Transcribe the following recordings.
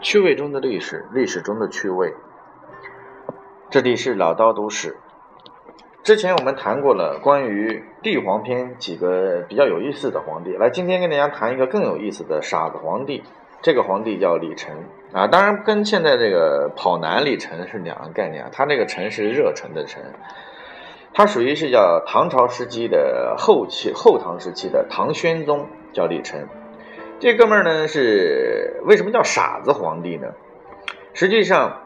趣味中的历史，历史中的趣味。这里是老刀都市。之前我们谈过了关于帝皇篇几个比较有意思的皇帝，来，今天跟大家谈一个更有意思的傻子皇帝。这个皇帝叫李忱啊，当然跟现在这个跑男李晨是两个概念啊。他这个忱是热忱的忱，他属于是叫唐朝时期的后期后唐时期的唐宣宗叫李忱。这哥们儿呢是为什么叫傻子皇帝呢？实际上，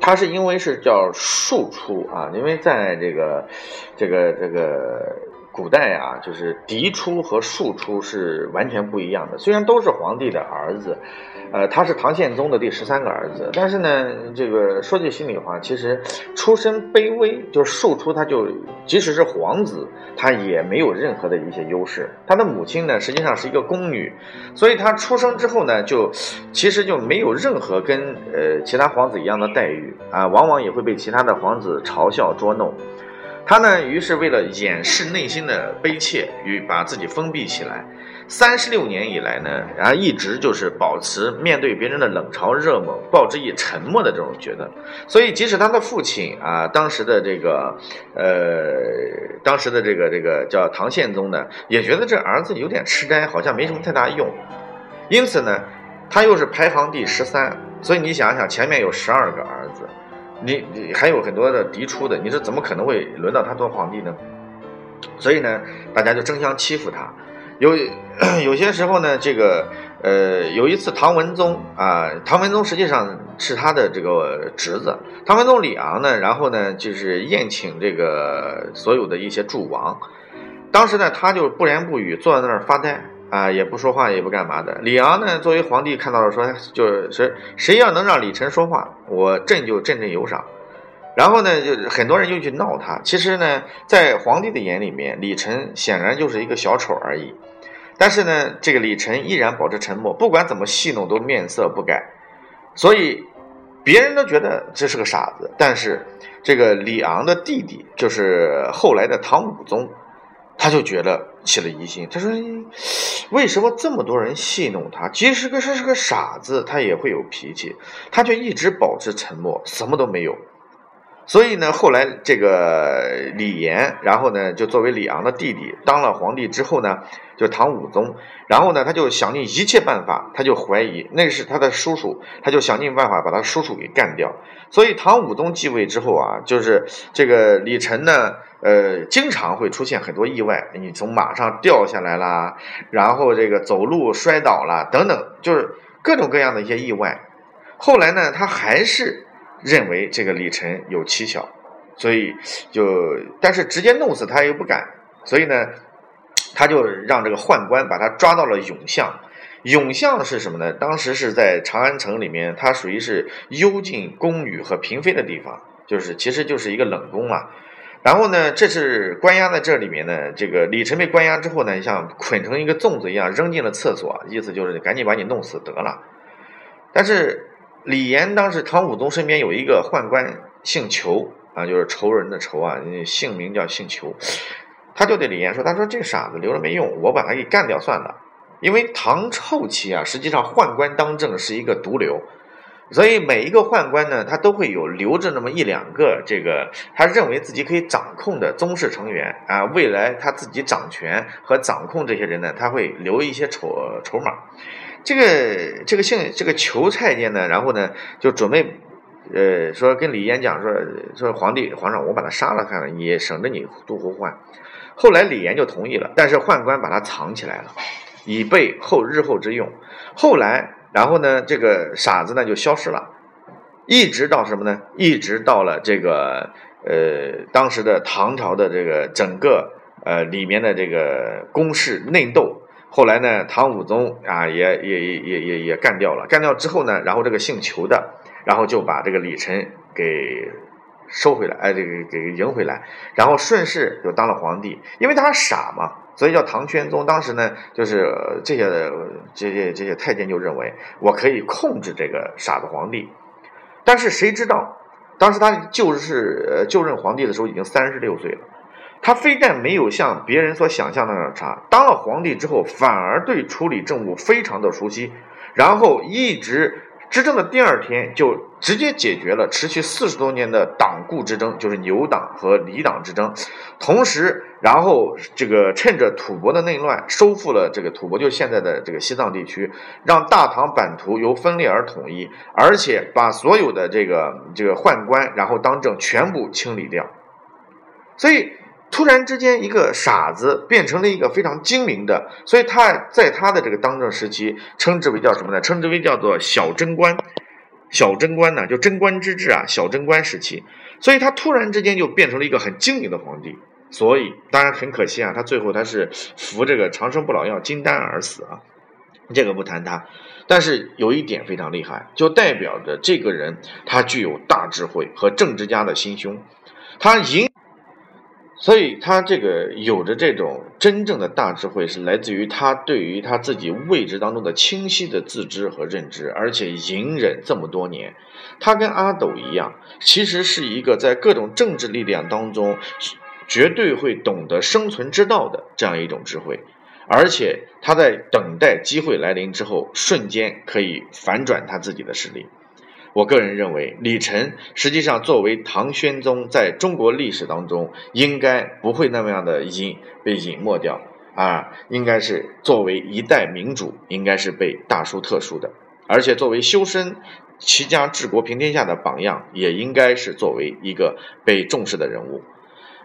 他是因为是叫庶出啊，因为在这个这个这个古代啊，就是嫡出和庶出是完全不一样的。虽然都是皇帝的儿子。呃，他是唐宪宗的第十三个儿子，但是呢，这个说句心里话，其实出身卑微，就是庶出，他就即使是皇子，他也没有任何的一些优势。他的母亲呢，实际上是一个宫女，所以他出生之后呢，就其实就没有任何跟呃其他皇子一样的待遇啊，往往也会被其他的皇子嘲笑捉弄。他呢，于是为了掩饰内心的悲切与把自己封闭起来。三十六年以来呢，然后一直就是保持面对别人的冷嘲热讽，报之以沉默的这种觉得。所以，即使他的父亲啊，当时的这个，呃，当时的这个这个叫唐宪宗呢，也觉得这儿子有点痴呆，好像没什么太大用。因此呢，他又是排行第十三。所以你想想，前面有十二个儿子，你你还有很多的嫡出的，你说怎么可能会轮到他做皇帝呢？所以呢，大家就争相欺负他。有 有些时候呢，这个呃，有一次唐文宗啊，唐文宗实际上是他的这个侄子，唐文宗李昂呢，然后呢就是宴请这个所有的一些诸王，当时呢他就不言不语坐在那儿发呆啊，也不说话也不干嘛的。李昂呢作为皇帝看到了说，就是谁谁要能让李晨说话，我朕就振振有赏。然后呢，就很多人就去闹他。其实呢，在皇帝的眼里面，李晨显然就是一个小丑而已。但是呢，这个李晨依然保持沉默，不管怎么戏弄都面色不改。所以别人都觉得这是个傻子。但是这个李昂的弟弟，就是后来的唐武宗，他就觉得起了疑心。他说：“为什么这么多人戏弄他？即使个是是个傻子，他也会有脾气，他却一直保持沉默，什么都没有。”所以呢，后来这个李炎，然后呢，就作为李昂的弟弟当了皇帝之后呢，就唐武宗，然后呢，他就想尽一切办法，他就怀疑那是他的叔叔，他就想尽办法把他叔叔给干掉。所以唐武宗继位之后啊，就是这个李晨呢，呃，经常会出现很多意外，你从马上掉下来啦，然后这个走路摔倒了等等，就是各种各样的一些意外。后来呢，他还是。认为这个李晨有蹊跷，所以就但是直接弄死他又不敢，所以呢，他就让这个宦官把他抓到了永巷。永巷是什么呢？当时是在长安城里面，它属于是幽禁宫女和嫔妃的地方，就是其实就是一个冷宫嘛。然后呢，这是关押在这里面呢。这个李晨被关押之后呢，像捆成一个粽子一样扔进了厕所，意思就是赶紧把你弄死得了。但是。李严当时，唐武宗身边有一个宦官，姓裘啊，就是仇人的仇啊，姓名叫姓裘，他就对李严说：“他说这傻子留着没用，我把他给干掉算了。因为唐后期啊，实际上宦官当政是一个毒瘤，所以每一个宦官呢，他都会有留着那么一两个这个他认为自己可以掌控的宗室成员啊，未来他自己掌权和掌控这些人呢，他会留一些筹筹码。”这个这个姓这个裘太监呢，然后呢就准备，呃，说跟李岩讲说说皇帝皇上，我把他杀了，看看你省着你度胡患。后来李岩就同意了，但是宦官把他藏起来了，以备后日后之用。后来，然后呢，这个傻子呢就消失了，一直到什么呢？一直到了这个呃当时的唐朝的这个整个呃里面的这个宫室内斗。后来呢，唐武宗啊，也也也也也也干掉了。干掉之后呢，然后这个姓裘的，然后就把这个李晨给收回来，哎，这个给迎回来，然后顺势就当了皇帝。因为他傻嘛，所以叫唐宣宗。当时呢，就是这些这些这些太监就认为我可以控制这个傻子皇帝。但是谁知道，当时他就是就任皇帝的时候已经三十六岁了。他非但没有像别人所想象的那样差，当了皇帝之后，反而对处理政务非常的熟悉，然后一直执政的第二天就直接解决了持续四十多年的党固之争，就是牛党和李党之争。同时，然后这个趁着吐蕃的内乱，收复了这个吐蕃，就现在的这个西藏地区，让大唐版图由分裂而统一，而且把所有的这个这个宦官，然后当政全部清理掉。所以。突然之间，一个傻子变成了一个非常精明的，所以他在他的这个当政时期，称之为叫什么呢？称之为叫做小贞观。小贞观呢，就贞观之治啊，小贞观时期。所以他突然之间就变成了一个很精明的皇帝。所以当然很可惜啊，他最后他是服这个长生不老药金丹而死啊。这个不谈他，但是有一点非常厉害，就代表着这个人他具有大智慧和政治家的心胸，他赢。所以他这个有着这种真正的大智慧，是来自于他对于他自己位置当中的清晰的自知和认知，而且隐忍这么多年。他跟阿斗一样，其实是一个在各种政治力量当中绝对会懂得生存之道的这样一种智慧，而且他在等待机会来临之后，瞬间可以反转他自己的实力。我个人认为，李晨实际上作为唐玄宗，在中国历史当中应该不会那么样的隐被隐没掉啊，应该是作为一代明主，应该是被大书特书的，而且作为修身齐家治国平天下的榜样，也应该是作为一个被重视的人物。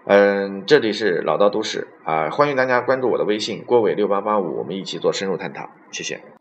嗯，这里是老道都市啊，欢迎大家关注我的微信郭伟六八八五，我们一起做深入探讨，谢谢。